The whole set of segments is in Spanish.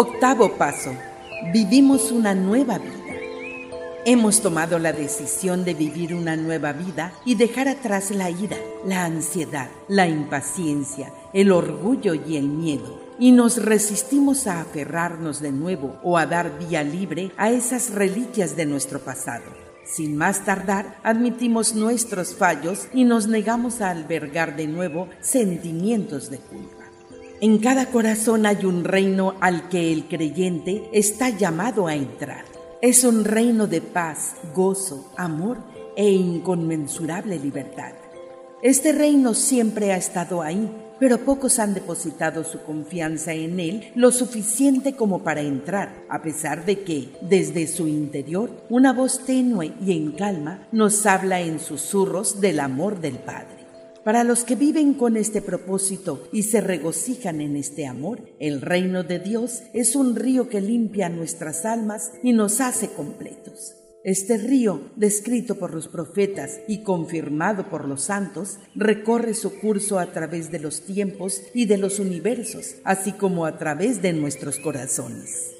Octavo paso. Vivimos una nueva vida. Hemos tomado la decisión de vivir una nueva vida y dejar atrás la ira, la ansiedad, la impaciencia, el orgullo y el miedo. Y nos resistimos a aferrarnos de nuevo o a dar vía libre a esas reliquias de nuestro pasado. Sin más tardar, admitimos nuestros fallos y nos negamos a albergar de nuevo sentimientos de culpa. En cada corazón hay un reino al que el creyente está llamado a entrar. Es un reino de paz, gozo, amor e inconmensurable libertad. Este reino siempre ha estado ahí, pero pocos han depositado su confianza en él lo suficiente como para entrar, a pesar de que, desde su interior, una voz tenue y en calma nos habla en susurros del amor del Padre. Para los que viven con este propósito y se regocijan en este amor, el reino de Dios es un río que limpia nuestras almas y nos hace completos. Este río, descrito por los profetas y confirmado por los santos, recorre su curso a través de los tiempos y de los universos, así como a través de nuestros corazones.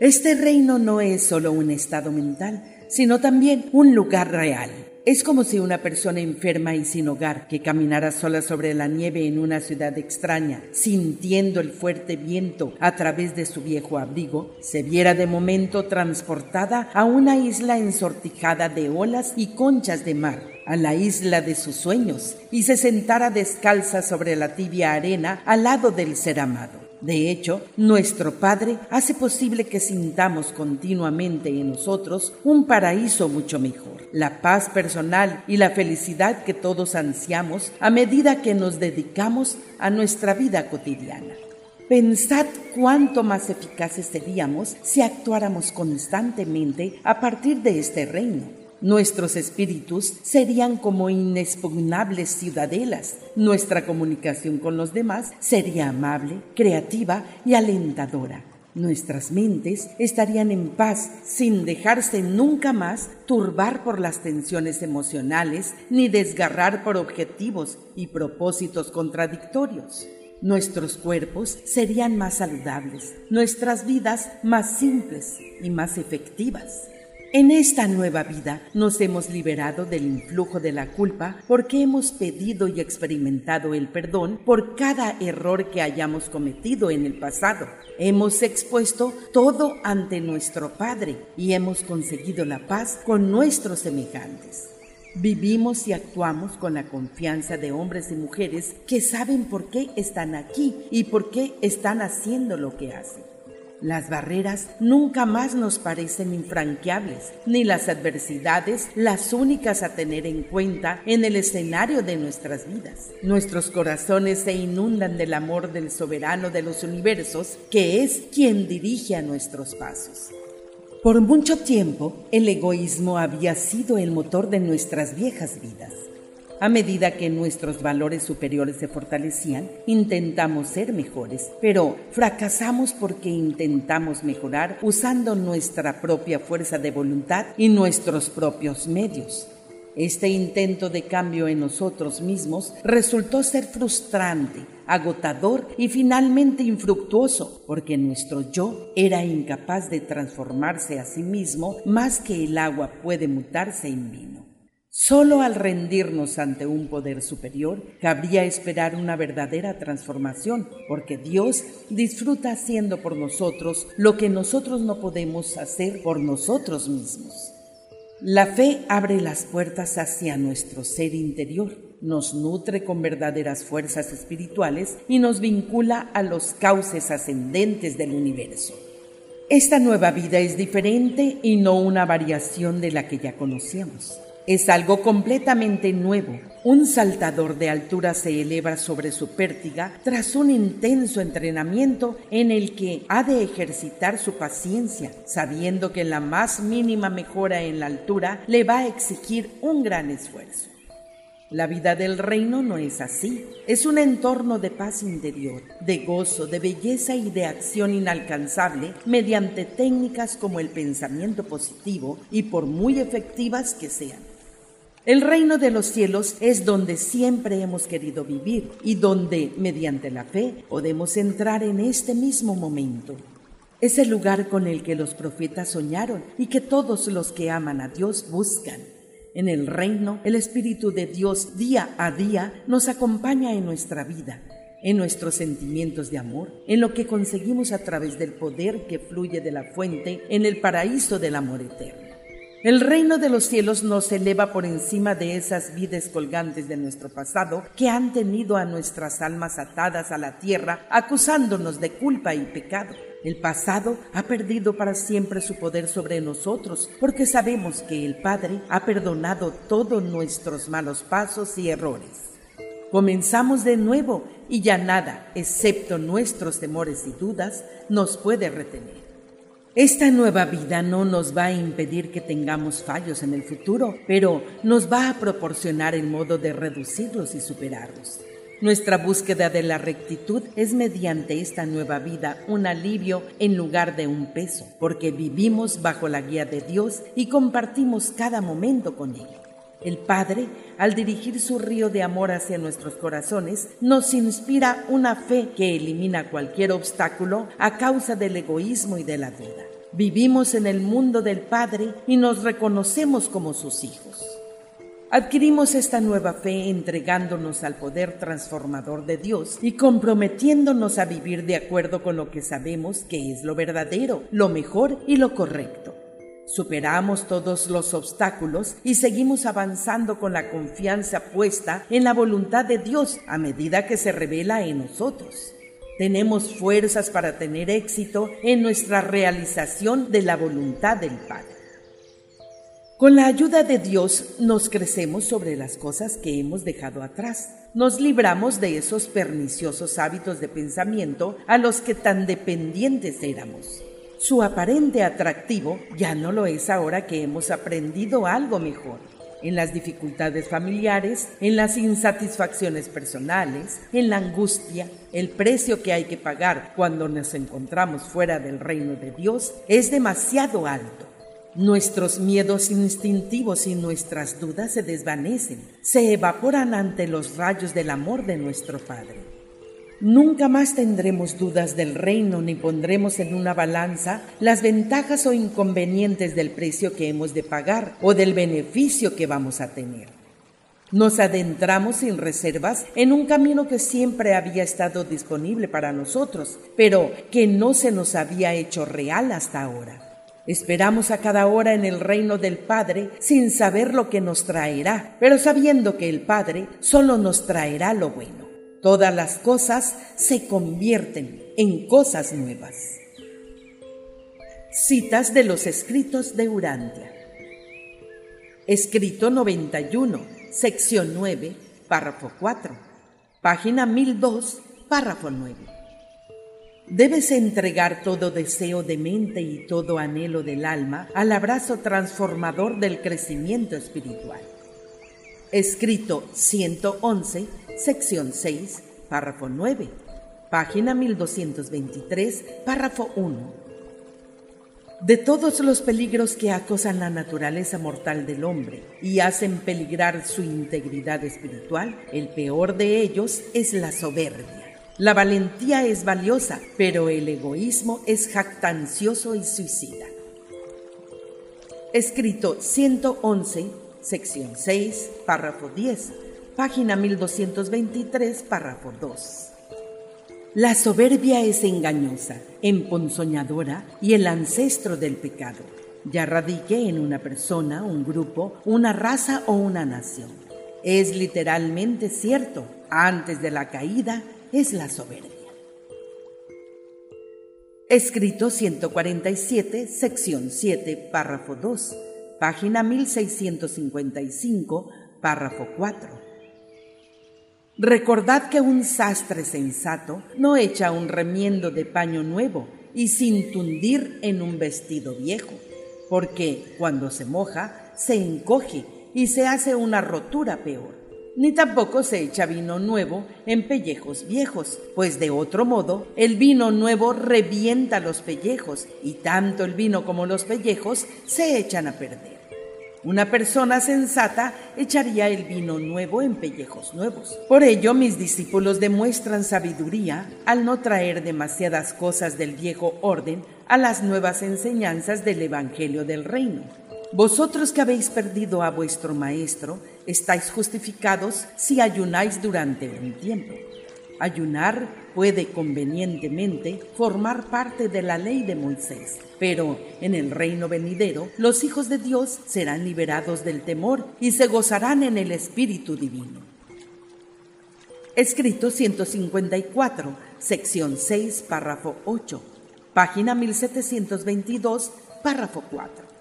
Este reino no es solo un estado mental, sino también un lugar real es como si una persona enferma y sin hogar que caminara sola sobre la nieve en una ciudad extraña, sintiendo el fuerte viento a través de su viejo abrigo, se viera de momento transportada a una isla ensortijada de olas y conchas de mar, a la isla de sus sueños, y se sentara descalza sobre la tibia arena al lado del ser amado. De hecho, nuestro Padre hace posible que sintamos continuamente en nosotros un paraíso mucho mejor, la paz personal y la felicidad que todos ansiamos a medida que nos dedicamos a nuestra vida cotidiana. Pensad cuánto más eficaces seríamos si actuáramos constantemente a partir de este reino Nuestros espíritus serían como inexpugnables ciudadelas. Nuestra comunicación con los demás sería amable, creativa y alentadora. Nuestras mentes estarían en paz sin dejarse nunca más turbar por las tensiones emocionales ni desgarrar por objetivos y propósitos contradictorios. Nuestros cuerpos serían más saludables, nuestras vidas más simples y más efectivas. En esta nueva vida nos hemos liberado del influjo de la culpa porque hemos pedido y experimentado el perdón por cada error que hayamos cometido en el pasado. Hemos expuesto todo ante nuestro Padre y hemos conseguido la paz con nuestros semejantes. Vivimos y actuamos con la confianza de hombres y mujeres que saben por qué están aquí y por qué están haciendo lo que hacen. Las barreras nunca más nos parecen infranqueables, ni las adversidades las únicas a tener en cuenta en el escenario de nuestras vidas. Nuestros corazones se inundan del amor del soberano de los universos, que es quien dirige a nuestros pasos. Por mucho tiempo, el egoísmo había sido el motor de nuestras viejas vidas. A medida que nuestros valores superiores se fortalecían, intentamos ser mejores, pero fracasamos porque intentamos mejorar usando nuestra propia fuerza de voluntad y nuestros propios medios. Este intento de cambio en nosotros mismos resultó ser frustrante, agotador y finalmente infructuoso, porque nuestro yo era incapaz de transformarse a sí mismo más que el agua puede mutarse en vino. Solo al rendirnos ante un poder superior cabría esperar una verdadera transformación, porque Dios disfruta haciendo por nosotros lo que nosotros no podemos hacer por nosotros mismos. La fe abre las puertas hacia nuestro ser interior, nos nutre con verdaderas fuerzas espirituales y nos vincula a los cauces ascendentes del universo. Esta nueva vida es diferente y no una variación de la que ya conocíamos. Es algo completamente nuevo. Un saltador de altura se eleva sobre su pértiga tras un intenso entrenamiento en el que ha de ejercitar su paciencia, sabiendo que la más mínima mejora en la altura le va a exigir un gran esfuerzo. La vida del reino no es así. Es un entorno de paz interior, de gozo, de belleza y de acción inalcanzable mediante técnicas como el pensamiento positivo y por muy efectivas que sean. El reino de los cielos es donde siempre hemos querido vivir y donde, mediante la fe, podemos entrar en este mismo momento. es el lugar con el que los profetas soñaron y que todos los que aman a Dios buscan. En el reino, el Espíritu de Dios día a día nos acompaña en nuestra vida, en nuestros sentimientos de amor, en lo que conseguimos a través del poder que fluye de la fuente en el paraíso del amor eterno. El reino de los cielos nos eleva por encima de esas vidas colgantes de nuestro pasado que han tenido a nuestras almas atadas a la tierra, acusándonos de culpa y pecado. El pasado ha perdido para siempre su poder sobre nosotros, porque sabemos que el Padre ha perdonado todos nuestros malos pasos y errores. Comenzamos de nuevo y ya nada, excepto nuestros temores y dudas, nos puede retener. Esta nueva vida no nos va a impedir que tengamos fallos en el futuro, pero nos va a proporcionar el modo de reducirlos y superarlos. Nuestra búsqueda de la rectitud es mediante esta nueva vida un alivio en lugar de un peso, porque vivimos bajo la guía de Dios y compartimos cada momento con Él. El Padre, al dirigir su río de amor hacia nuestros corazones, nos inspira una fe que elimina cualquier obstáculo a causa del egoísmo y de la duda. Vivimos en el mundo del Padre y nos reconocemos como sus hijos. Adquirimos esta nueva fe entregándonos al poder transformador de Dios y comprometiéndonos a vivir de acuerdo con lo que sabemos que es lo verdadero, lo mejor y lo correcto. Superamos todos los obstáculos y seguimos avanzando con la confianza puesta en la voluntad de Dios a medida que se revela en nosotros. Tenemos fuerzas para tener éxito en nuestra realización de la voluntad del Padre. Con la ayuda de Dios nos crecemos sobre las cosas que hemos dejado atrás. Nos libramos de esos perniciosos hábitos de pensamiento a los que tan dependientes éramos. Su aparente atractivo ya no lo es ahora que hemos aprendido algo mejor. En las dificultades familiares, en las insatisfacciones personales, en la angustia, el precio que hay que pagar cuando nos encontramos fuera del reino de Dios es demasiado alto. Nuestros miedos instintivos y nuestras dudas se desvanecen, se evaporan ante los rayos del amor de nuestro Padre. Nunca más tendremos dudas del reino ni pondremos en una balanza las ventajas o inconvenientes del precio que hemos de pagar o del beneficio que vamos a tener. Nos adentramos sin reservas en un camino que siempre había estado disponible para nosotros, pero que no se nos había hecho real hasta ahora. Esperamos a cada hora en el reino del Padre sin saber lo que nos traerá, pero sabiendo que el Padre solo nos traerá lo bueno todas las cosas se convierten en cosas nuevas. Citas de los escritos de Urantia. Escrito 91, sección 9, párrafo 4, página 1002, párrafo 9. Debes entregar todo deseo de mente y todo anhelo del alma al abrazo transformador del crecimiento espiritual. Escrito 111, sección 6, párrafo 9, página 1223, párrafo 1. De todos los peligros que acosan la naturaleza mortal del hombre y hacen peligrar su integridad espiritual, el peor de ellos es la soberbia. La valentía es valiosa, pero el egoísmo es jactancioso y suicida. Escrito 111, sección 6, párrafo 10 página 1223, párrafo 2. La soberbia es engañosa, emponzoñadora y el ancestro del pecado, ya radique en una persona, un grupo, una raza o una nación. Es literalmente cierto, antes de la caída es la soberbia. Escrito 147, sección 7, párrafo 2, página 1655, párrafo 4. Recordad que un sastre sensato no echa un remiendo de paño nuevo y sin tundir en un vestido viejo, porque cuando se moja se encoge y se hace una rotura peor. Ni tampoco se echa vino nuevo en pellejos viejos, pues de otro modo el vino nuevo revienta los pellejos y tanto el vino como los pellejos se echan a perder. Una persona sensata echaría el vino nuevo en pellejos nuevos. Por ello, mis discípulos demuestran sabiduría al no traer demasiadas cosas del viejo orden a las nuevas enseñanzas del Evangelio del Reino. Vosotros que habéis perdido a vuestro Maestro, estáis justificados si ayunáis durante un tiempo. Ayunar puede convenientemente formar parte de la ley de Moisés, pero en el reino venidero los hijos de Dios serán liberados del temor y se gozarán en el Espíritu Divino. Escrito 154, sección 6, párrafo 8, página 1722, párrafo 4.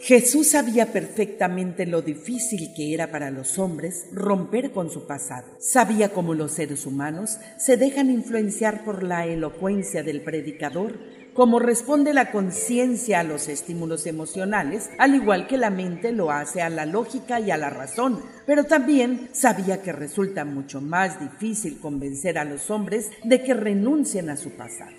Jesús sabía perfectamente lo difícil que era para los hombres romper con su pasado. Sabía cómo los seres humanos se dejan influenciar por la elocuencia del predicador, cómo responde la conciencia a los estímulos emocionales, al igual que la mente lo hace a la lógica y a la razón. Pero también sabía que resulta mucho más difícil convencer a los hombres de que renuncien a su pasado.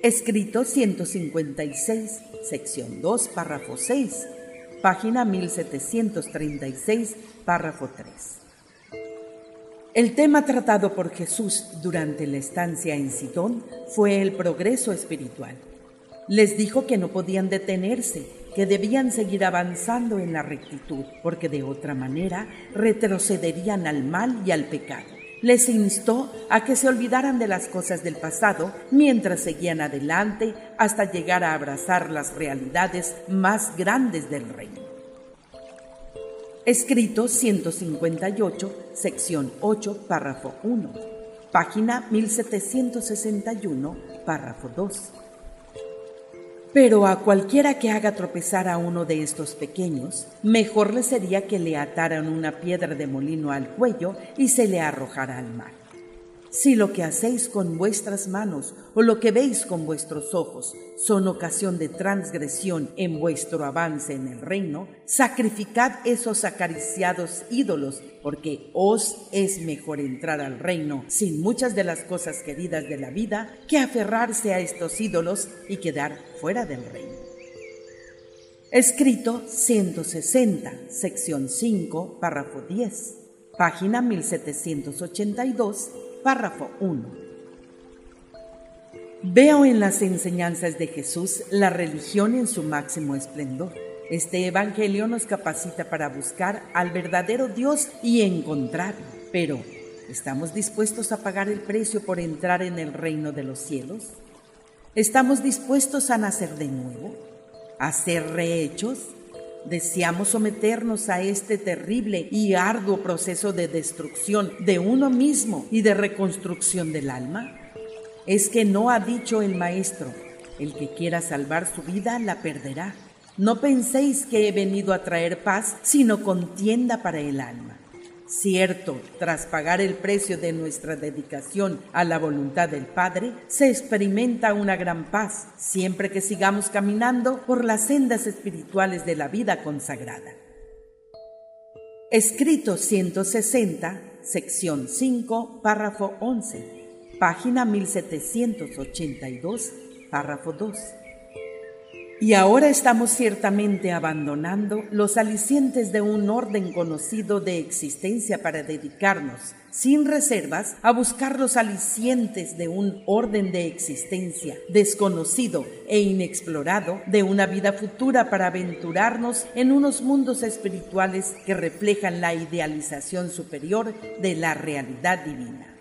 Escrito 156, sección 2, párrafo 6, página 1736, párrafo 3. El tema tratado por Jesús durante la estancia en Sidón fue el progreso espiritual. Les dijo que no podían detenerse, que debían seguir avanzando en la rectitud, porque de otra manera retrocederían al mal y al pecado les instó a que se olvidaran de las cosas del pasado mientras seguían adelante hasta llegar a abrazar las realidades más grandes del reino. Escrito 158, sección 8, párrafo 1, página 1761, párrafo 2. Pero a cualquiera que haga tropezar a uno de estos pequeños, mejor le sería que le ataran una piedra de molino al cuello y se le arrojara al mar. Si lo que hacéis con vuestras manos o lo que veis con vuestros ojos son ocasión de transgresión en vuestro avance en el reino, sacrificad esos acariciados ídolos, porque os es mejor entrar al reino sin muchas de las cosas queridas de la vida que aferrarse a estos ídolos y quedar fuera del reino. Escrito 160, sección 5, párrafo 10, página 1782 Párrafo 1. Veo en las enseñanzas de Jesús la religión en su máximo esplendor. Este Evangelio nos capacita para buscar al verdadero Dios y encontrarlo. Pero, ¿estamos dispuestos a pagar el precio por entrar en el reino de los cielos? ¿Estamos dispuestos a nacer de nuevo? ¿A ser rehechos? Deseamos someternos a este terrible y arduo proceso de destrucción de uno mismo y de reconstrucción del alma? Es que no ha dicho el Maestro, el que quiera salvar su vida la perderá. No penséis que he venido a traer paz, sino contienda para el alma. Cierto, tras pagar el precio de nuestra dedicación a la voluntad del Padre, se experimenta una gran paz siempre que sigamos caminando por las sendas espirituales de la vida consagrada. Escrito 160, sección 5, párrafo 11, página 1782, párrafo 2. Y ahora estamos ciertamente abandonando los alicientes de un orden conocido de existencia para dedicarnos, sin reservas, a buscar los alicientes de un orden de existencia desconocido e inexplorado de una vida futura para aventurarnos en unos mundos espirituales que reflejan la idealización superior de la realidad divina.